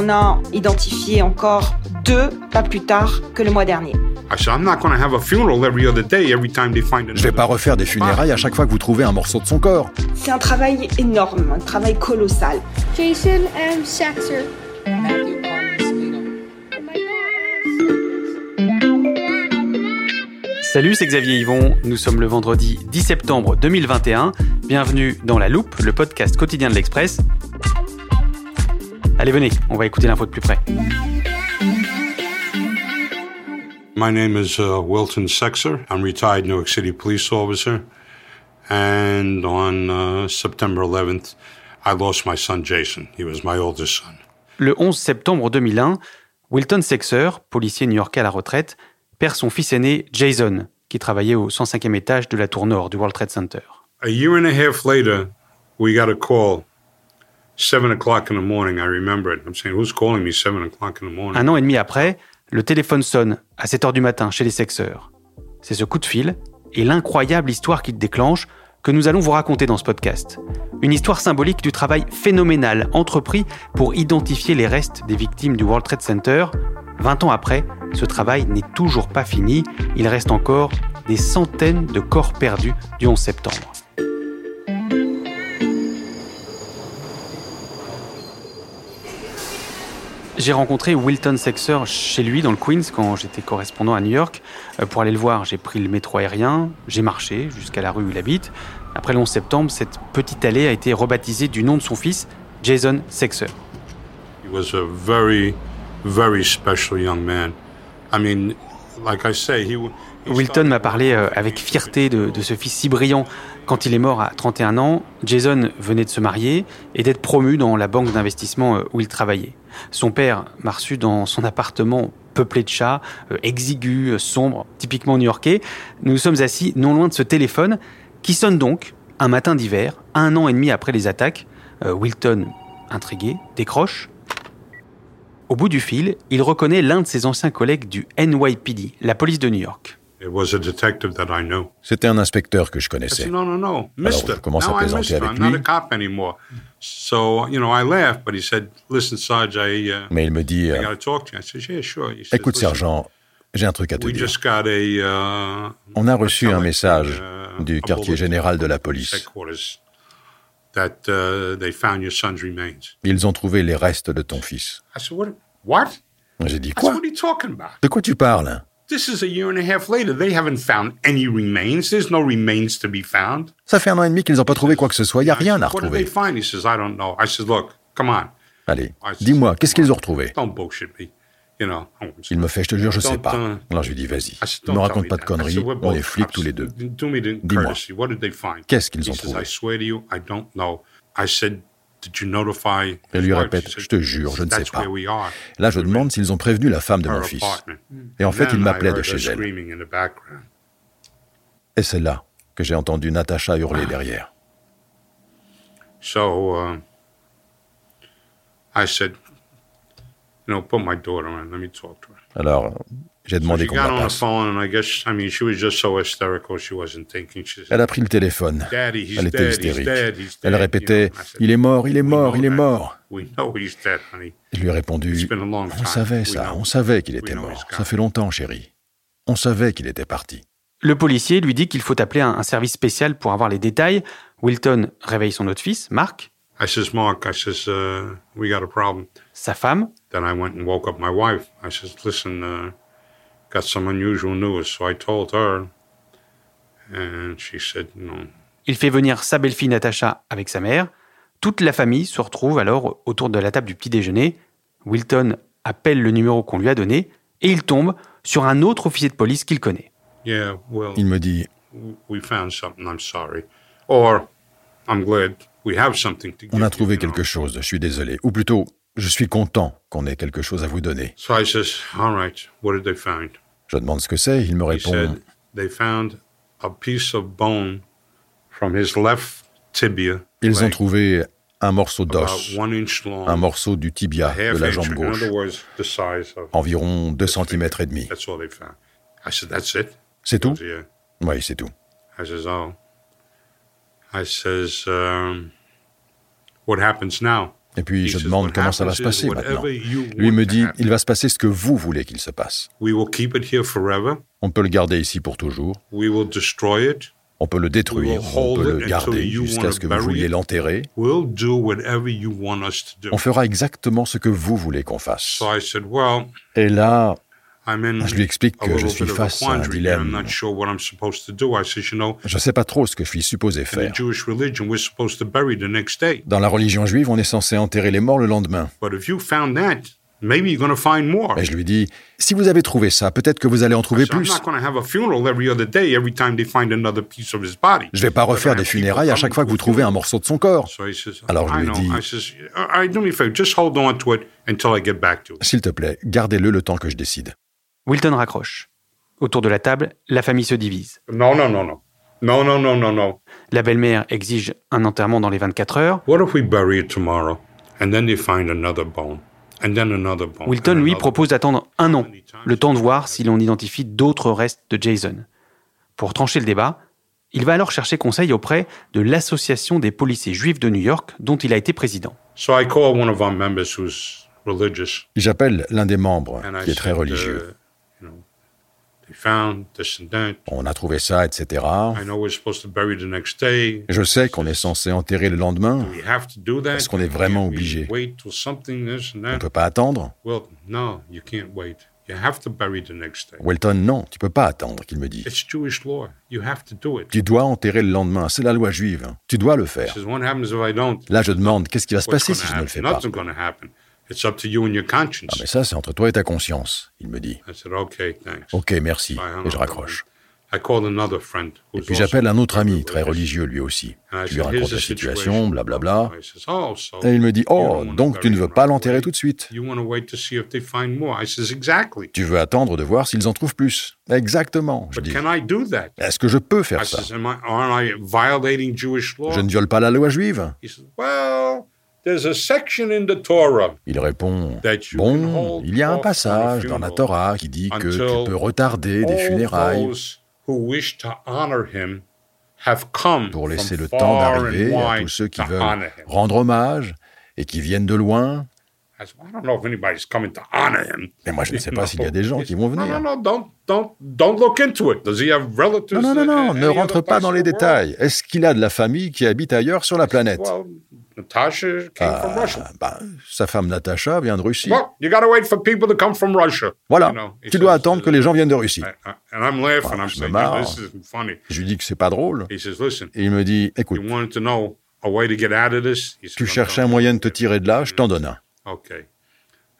en a identifié encore deux, pas plus tard que le mois dernier. Je vais pas refaire des funérailles à chaque fois que vous trouvez un morceau de son corps. C'est un travail énorme, un travail colossal. Jason M. Saxer. Salut, c'est Xavier Yvon. Nous sommes le vendredi 10 septembre 2021. Bienvenue dans La Loupe, le podcast quotidien de l'Express. Allez, venez, on va écouter l'info de plus près. My name is uh, Wilton Sexer. I'm retired New York City police officer. And on uh, September 11th, I lost my son Jason. He was my oldest son. Le 11 septembre 2001, Wilton Sexer, policier new-yorkais à la retraite, perd son fils aîné Jason, qui travaillait au 105e étage de la tour nord du World Trade Center. A year and a half later, we got a call. 7 o'clock in the morning, I remember it. I'm saying, who's calling me 7 o'clock in the morning? Un an et demi après, le téléphone sonne à 7 heures du matin chez les sexeurs. C'est ce coup de fil et l'incroyable histoire qu'il déclenche que nous allons vous raconter dans ce podcast. Une histoire symbolique du travail phénoménal entrepris pour identifier les restes des victimes du World Trade Center. 20 ans après, ce travail n'est toujours pas fini. Il reste encore des centaines de corps perdus du 11 septembre. J'ai rencontré Wilton Sexer chez lui dans le Queens quand j'étais correspondant à New York. Euh, pour aller le voir, j'ai pris le métro aérien, j'ai marché jusqu'à la rue où il habite. Après le 11 septembre, cette petite allée a été rebaptisée du nom de son fils, Jason Sexer. He was a very, very special young man. I mean, like I say, he, Wilton m'a parlé euh, avec fierté de, de ce fils si brillant. Quand il est mort à 31 ans, Jason venait de se marier et d'être promu dans la banque d'investissement euh, où il travaillait. Son père m'a reçu dans son appartement peuplé de chats, euh, exigu, euh, sombre, typiquement new-yorkais. Nous nous sommes assis non loin de ce téléphone qui sonne donc un matin d'hiver, un an et demi après les attaques. Wilton, intrigué, décroche. Au bout du fil, il reconnaît l'un de ses anciens collègues du NYPD, la police de New York. It was a detective that I knew. C'était un inspecteur que je connaissais. said, no, no, no, Alors, je commence à plaisanter avec I'm not a lui. cop anymore. So, you know, I laughed, but he said, listen, Sarge, I, uh, Mais il me dit I euh, got to talk to you. I said, yeah, sure. He said, Écoute, "Listen, sergent, j'ai un truc à te We dire. just got a, uh, On a reçu un message uh, du quartier général de la police. headquarters That they found your son's remains. Ils ont trouvé les restes de ton fils. I said, what? What? J'ai dit quoi? What are you talking about? De quoi tu parles This is a year and a half later. They haven't found any remains. There's no remains to be found. Ça fait un an et demi qu'ils n'ont pas trouvé quoi que ce soit. Il n'y a rien à What did they retrouver. find? He says, I don't know. I look, come on. Allez, dis-moi, qu'est-ce qu'ils ont retrouvé? Don't bullshit me. You know. Il me fait, je te jure, je sais Don't, pas. Alors je lui dis, vas-y, ne don't me raconte pas de conneries, on est flics tous les deux. Dis-moi. Qu'est-ce qu'ils ont trouvé? Elle lui répète, je te jure, je ne sais pas. Là, je demande s'ils ont prévenu la femme de mon fils. Et en fait, Then il I m'appelait de chez elle. Et c'est là que j'ai entendu Natacha hurler derrière. So I said, you know, put my daughter on. Let me talk to her. Alors, j'ai demandé she qu'on Elle a pris le téléphone. Elle était dead, he's hystérique. dead, he's Elle répétait, You know, I said, il est mort, il est "We mort, know il est mort. We know he's dead, honey. Je lui ai répondu, It's been a long on time. savait ça, on savait qu'il était mort. Ça fait longtemps, chérie. On savait qu'il était parti. Le policier lui dit qu'il faut appeler un, un service spécial pour avoir les détails. Wilton réveille son autre fils, Mark, I says, Mark, I says, uh, we got a problem. sa femme, Then I went and woke up my wife. I says, listen, uh, got some unusual news. So I told her, and she said, no, Il fait venir sa belle-fille Natacha avec sa mère. Toute la famille se retrouve alors autour de la table du petit déjeuner. Wilton appelle le numéro qu'on lui a donné et il tombe sur un autre officier de police qu'il connaît. yeah, well, Il me dit, we found something. I'm sorry. Or, I'm glad we have something to on a trouvé you know. quelque chose, je suis désolé. Ou plutôt, je suis content qu'on ait quelque chose à vous donner. So I says, all right, what did they find? Je demande ce que c'est, il me He répond, said they found a piece of bone from his left tibia. ils ont leg, trouvé un morceau about d'os, one inch long, un morceau du tibia half de la inch, jambe in gauche, other words, the size of environ 2 this cm et demi. That's all they found. I said, that's it? C'est tout? Yeah. Oui, c'est tout. I says, oh. I says, um, what happens now? Et puis je demande "What comment ça va se passer maintenant. Lui me dit, il va se passer ce que vous voulez qu'il se passe. On peut le garder ici pour toujours. On peut le détruire, on peut le garder jusqu'à ce que vous vouliez l'enterrer. On fera exactement ce que vous voulez qu'on fasse. Et là, je lui explique que je suis face à un dilemme. Je ne sais pas trop ce que je suis supposé faire. Dans la religion juive, on est censé enterrer les morts le lendemain. But if you found that, maybe you're going to find more. Et je lui dis, si vous avez trouvé ça, peut-être que vous allez en trouver plus. Je vais pas refaire des funérailles à chaque fois que vous trouvez un morceau de son corps. Alors je I lui know. dis- I says, all right, do me a favor, just hold on to it until I get back to it. S'il te plaît, gardez-le le temps que je décide. Wilton raccroche. Autour de la table, la famille se divise. No, no, no, no. No, no, no, no, no. La belle-mère exige un enterrement dans les 24 heures. What if we bury it tomorrow? And then they find another bone and then another bone? Wilton, lui, propose d'attendre un an, le temps de voir si l'on identifie d'autres restes de Jason. Pour trancher le débat, il va alors chercher conseil auprès de l'Association des policiers juifs de New York, dont il a été président. So I call one of our members who's religious J'appelle l'un des membres qui est très religieux. uh, you know, they found this and that. On a trouvé ça, etc. I know we're supposed to bury the next day. Je sais qu'on est censé enterrer le lendemain. Est-ce qu'on est vraiment obligé? On that? peut pas attendre. Welton, non, tu peux pas attendre, qu'il me dit. It's Jewish law. You have to do it. Tu dois enterrer le lendemain, c'est la loi juive. Tu dois le faire. Là, je demande, qu'est-ce qui va se passer si je ne le fais pas? It's up to you and your conscience. Ah, mais ça, c'est entre toi et ta conscience, il me dit. I said, okay, thanks. Ok, merci. Et je raccroche. I called another friend Et puis j'appelle un autre ami très religieux lui aussi. Je lui raconte "Here's la situation, blablabla. Oh, Et il me dit, oh, donc tu ne veux pas l'enterrer tout de suite. Tu veux attendre de voir s'ils en trouvent plus. Exactement, je dis. Est-ce que je peux faire ça? Je ne viole pas la loi juive? He says, well, there's a section in the Torah Il répond, bon, il y a un passage dans la Torah qui dit que tu peux retarder des funérailles those who wish to honor him have come pour laisser le temps d'arriver à tous ceux qui veulent rendre hommage et qui viennent de loin. I said, I don't know if anybody's coming to honor him. Mais moi, je ne sais pas s'il y a des gens qui vont No, venir. no, no, don't, don't, don't look into it. Does he have relatives? Non, non, non, ne rentre pas dans les détails. Est-ce qu'il a de la famille qui habite ailleurs sur la planète? Well, Natasha came from Russia. Ah, bah, Sa femme Natacha vient de Russie. Well, you got to wait for people to come from Russia. Voilà, tu dois attendre que les gens viennent de Russie. And I'm laughing. I'm je me saying, marre. this isn't funny. Je lui dis que c'est pas drôle. He says, listen, Et il me dit, écoute, you wanted to know a way to get out of this? He says, tu "I'm cherchais un moyen you." de te tirer de là, je t'en donne un. Okay.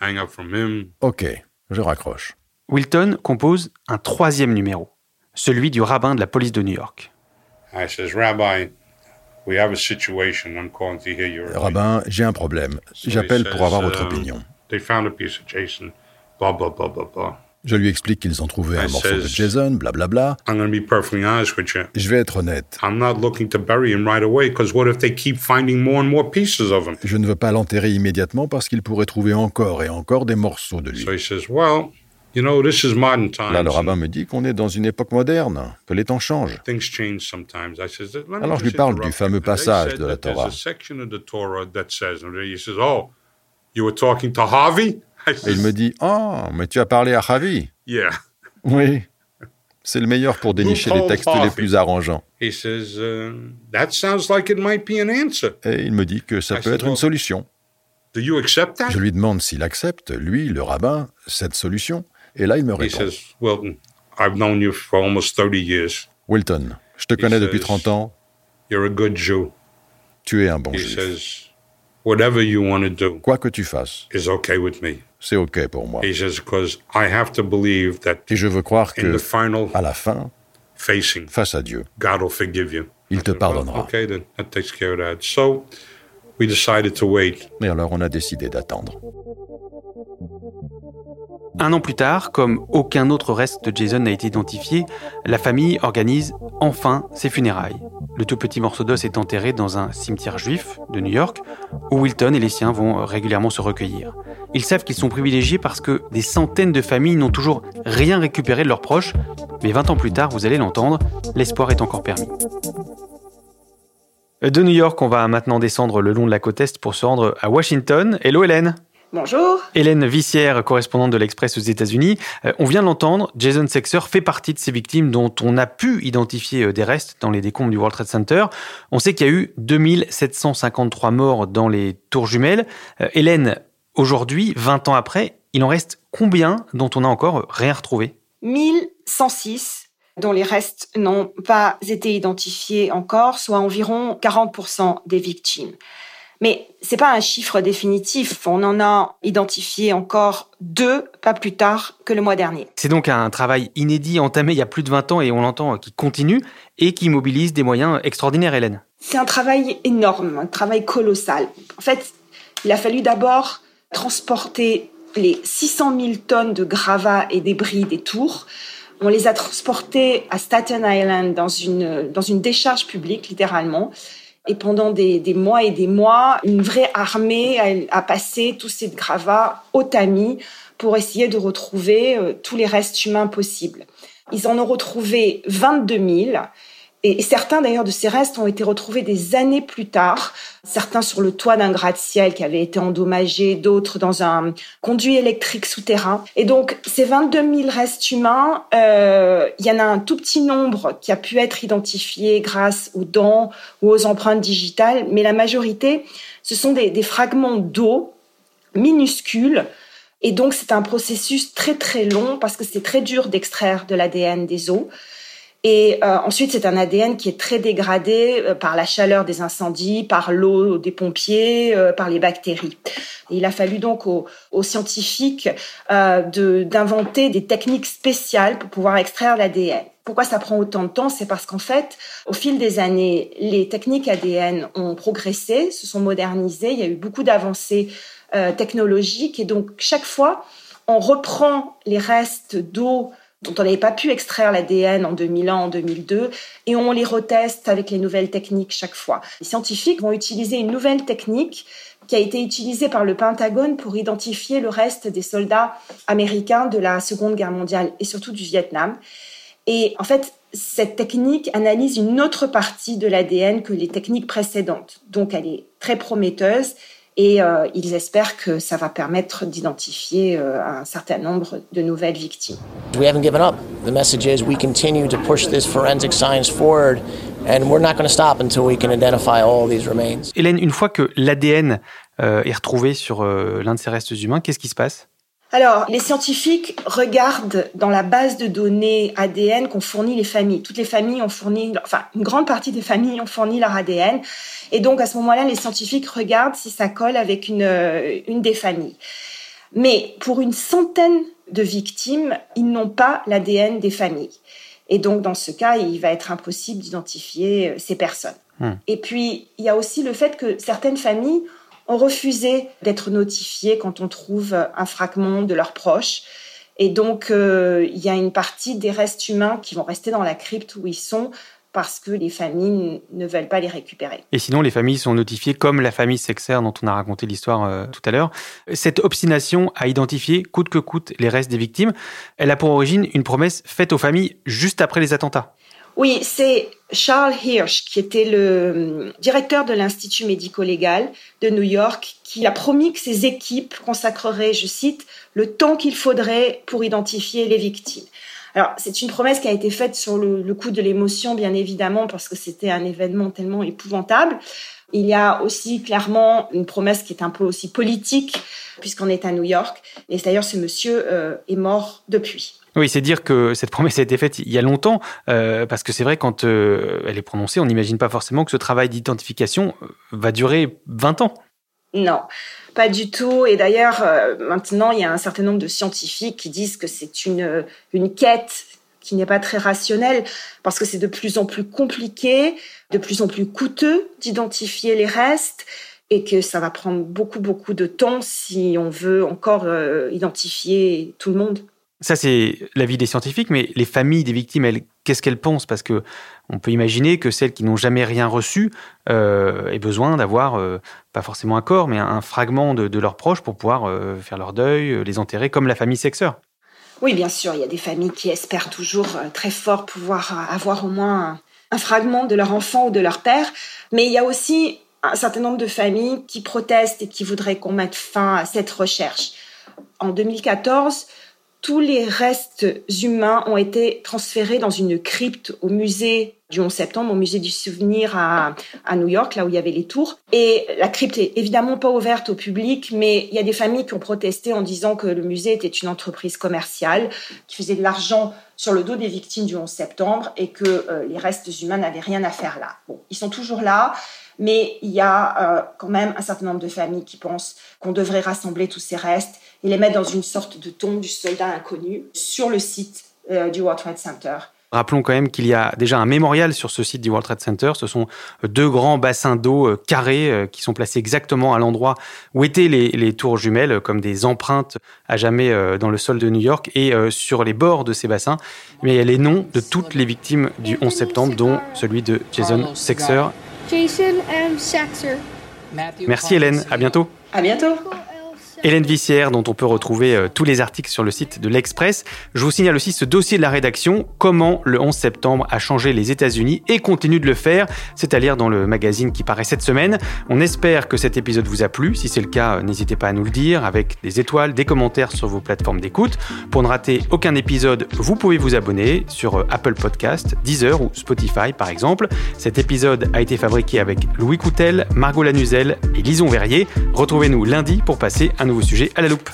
Hang up from him. Ok, je raccroche. Wilton compose un troisième numéro, celui du rabbin de la police de New York. I says, Rabbi, we have a situation. I'm calling to hear your opinion." Rabbin, j'ai un problème. J'appelle pour avoir votre Um, opinion. They found a piece of Jason. Blah, blah, blah, blah, blah. Je lui explique qu'ils ont trouvé un I morceau de Jason, blablabla. You. Je vais être honnête. I'm not looking to bury him right away because what if they keep finding more and more pieces of him? Je ne veux pas l'enterrer immédiatement parce qu'il pourrait trouver encore et encore des morceaux de lui. So he says, Well, you know, this is modern times. Là, le rabbin me dit qu'on est dans une époque moderne, que les temps changent. Things change sometimes. I says, Let me Alors, je lui parle du fameux passage de la Torah. Oh, you were talking to Harvey? Et il me dit Oh, mais tu as parlé à Javi Yeah. Oui. C'est le meilleur pour dénicher les textes les plus arrangeants. He says, uh, That sounds like it might be an answer. Et il me dit que ça peut être une solution. Do you accept that? Je lui demande s'il accepte, lui, le rabbin, cette solution. Et là, il me He répond says, Wilton, I've known you for almost 30 years. Wilton, je te connais depuis says- 30 ans, You're a good Jew. tu es un bon He juif. says, Whatever you want to do Quoi que tu fasses, c'est OK pour moi. He says, Because I have to believe that Et je veux croire que, the final à la fin, facing, face à Dieu, God will forgive you. Il te pardonnera. Well, okay, then that takes care of that. So we decided to wait. et alors on a décidé d'attendre. Un an plus tard, comme aucun autre reste de Jason n'a été identifié, la famille organise enfin ses funérailles. Le tout petit morceau d'os est enterré dans un cimetière juif de New York, où Wilton et les siens vont régulièrement se recueillir. Ils savent qu'ils sont privilégiés parce que des centaines de familles n'ont toujours rien récupéré de leurs proches, mais 20 ans plus tard, vous allez l'entendre, l'espoir est encore permis. De New York, on va maintenant descendre le long de la côte Est pour se rendre à Washington. Hello Hélène Bonjour. Hélène Vissière, correspondante de l'Express aux États-Unis. Euh, on vient de l'entendre, Jason Sexer fait partie de ces victimes dont on a pu identifier euh, des restes dans les décombres du World Trade Center. On sait qu'il y a eu 2753 morts dans les tours jumelles. Euh, Hélène, aujourd'hui, 20 ans après, il en reste combien dont on n'a encore rien retrouvé? 1106 dont les restes n'ont pas été identifiés encore, soit environ 40% des victimes. Mais c'est pas un chiffre définitif. On en a identifié encore deux, pas plus tard que le mois dernier. C'est donc un travail inédit entamé il y a plus de 20 ans et on l'entend qui continue et qui mobilise des moyens extraordinaires, Hélène. C'est un travail énorme, un travail colossal. En fait, il a fallu d'abord transporter les 600 000 tonnes de gravats et débris des tours. On les a transportés à Staten Island dans une, dans une décharge publique, littéralement. Et pendant des, mois et des mois, une vraie armée a, passé tous ces gravats au tamis pour essayer de retrouver euh, tous les restes humains possibles. Ils en ont retrouvé 22 000 et certains d'ailleurs de ces restes ont été retrouvés des années plus tard, certains sur le toit d'un gratte-ciel qui avait été endommagé, d'autres dans un conduit électrique souterrain. Et donc ces 22 000 restes humains, euh, il y en a un tout petit nombre qui a pu être identifié grâce aux dents ou aux empreintes digitales, mais la majorité, ce sont des, fragments d'eau minuscules et donc c'est un processus très très long parce que c'est très dur d'extraire de l'ADN des os. Et euh, ensuite, c'est un ADN qui est très dégradé euh, par la chaleur des incendies, par l'eau des pompiers, euh, par les bactéries. il a fallu donc aux, aux scientifiques d'inventer des techniques spéciales pour pouvoir extraire l'ADN. Pourquoi ça prend autant de temps? C'est parce qu'en fait, au fil des années, les techniques ADN ont progressé, se sont modernisées. Il y a eu beaucoup d'avancées technologiques et donc chaque fois, on reprend les restes d'eau dont on n'avait pas pu extraire l'ADN en 2001, en 2002, et on les reteste avec les nouvelles techniques chaque fois. Les scientifiques vont utiliser une nouvelle technique qui a été utilisée par le Pentagone pour identifier le reste des soldats américains de la Seconde Guerre mondiale et surtout du Vietnam. Et en fait, cette technique analyse une autre partie de l'ADN que les techniques précédentes. Donc, elle est très prometteuse et euh, ils espèrent que ça va permettre d'identifier euh, un certain nombre de nouvelles victimes. We haven't given up. The message is we continue to push this forensic science forward and we're not going to stop until we can identify all these remains. Hélène, une fois que l'ADN euh, est retrouvé sur l'un de ces restes humains, qu'est-ce qui se passe? Alors, les scientifiques regardent dans la base de données ADN qu'ont fourni les familles. Toutes les familles ont fourni, enfin, une grande partie des familles ont fourni leur ADN. Et donc, à ce moment-là, les scientifiques regardent si ça colle avec une, euh, une des familles. Mais pour une centaine de victimes, ils n'ont pas l'ADN des familles. Et donc, dans ce cas, il va être impossible d'identifier euh, ces personnes. Hmm. Et puis, il y a aussi le fait que certaines familles ont refusé d'être notifiés quand on trouve un fragment de leurs proches. Et donc, euh, il y a une partie des restes humains qui vont rester dans la crypte où ils sont parce que les familles ne veulent pas les récupérer. Et sinon, les familles sont notifiées comme la famille Sexer dont on a raconté l'histoire euh, tout à l'heure. Cette obstination à identifier coûte que coûte les restes des victimes, elle a pour origine une promesse faite aux familles juste après les attentats. Oui, c'est Charles Hirsch, qui était le hum, directeur de l'Institut médico-légal de New York, qui a promis que ses équipes consacreraient, je cite, le temps qu'il faudrait pour identifier les victimes. Alors, c'est une promesse qui a été faite sur le, coup de l'émotion, bien évidemment, parce que c'était un événement tellement épouvantable. Il y a aussi clairement une promesse qui est un peu aussi politique, puisqu'on est à New York. Et d'ailleurs, ce monsieur euh, est mort depuis. Oui, c'est dire que cette promesse a été faite il y a longtemps, euh, parce que c'est vrai, quand euh, elle est prononcée, on n'imagine pas forcément que ce travail d'identification euh, va durer 20 ans. Non, pas du tout. Et d'ailleurs, maintenant, il y a un certain nombre de scientifiques qui disent que c'est une, une quête qui n'est pas très rationnelle, parce que c'est de plus en plus compliqué, de plus en plus coûteux d'identifier les restes et que ça va prendre beaucoup, beaucoup de temps si on veut encore identifier tout le monde. Ça, c'est l'avis des scientifiques, mais les familles des victimes, elles, qu'est-ce qu'elles pensent? Parce que on peut imaginer que celles qui n'ont jamais rien reçu euh, aient besoin d'avoir, euh, pas forcément un corps, mais un fragment de, leurs proches pour pouvoir euh, faire leur deuil, les enterrer, comme la famille Sexeur. Oui, bien sûr, il y a des familles qui espèrent toujours très fort pouvoir avoir au moins un fragment de leur enfant ou de leur père. Mais il y a aussi un certain nombre de familles qui protestent et qui voudraient qu'on mette fin à cette recherche. En 2014, tous les restes humains ont été transférés dans une crypte au musée du 11 septembre, au musée du souvenir à, New York, là où il y avait les tours. Et la crypte est évidemment pas ouverte au public, mais il y a des familles qui ont protesté en disant que le musée était une entreprise commerciale qui faisait de l'argent sur le dos des victimes du 11 septembre et que euh, les restes humains n'avaient rien à faire là. Bon, ils sont toujours là. Mais il y a euh, quand même un certain nombre de familles qui pensent qu'on devrait rassembler tous ces restes et les mettre dans une sorte de tombe du soldat inconnu sur le site euh, du World Trade Center. Rappelons quand même qu'il y a déjà un mémorial sur ce site du World Trade Center. Ce sont deux grands bassins d'eau euh, carrés qui sont placés exactement à l'endroit où étaient les, les, tours jumelles, comme des empreintes à jamais dans le sol de New York. Et sur les bords de ces bassins, mais il y a les noms de toutes les victimes du 11 septembre, dont celui de Jason Sexer Jason M. Saxer. Merci Hélène, à bientôt. À bientôt. Hélène Vissière, dont on peut retrouver euh, tous les articles sur le site de l'Express. Je vous signale aussi ce dossier de la rédaction, comment le 11 septembre a changé les États-Unis et continue de le faire, c'est à dire dans le magazine qui paraît cette semaine. On espère que cet épisode vous a plu. Si c'est le cas, euh, n'hésitez pas à nous le dire avec des étoiles, des commentaires sur vos plateformes d'écoute. Pour ne rater aucun épisode, vous pouvez vous abonner sur euh, Apple Podcast, Deezer ou Spotify par exemple. Cet épisode a été fabriqué avec Louis Coutel, Margot Lanuzel et Lison Verrier. Retrouvez-nous lundi pour passer un nouveau sujet à la loupe.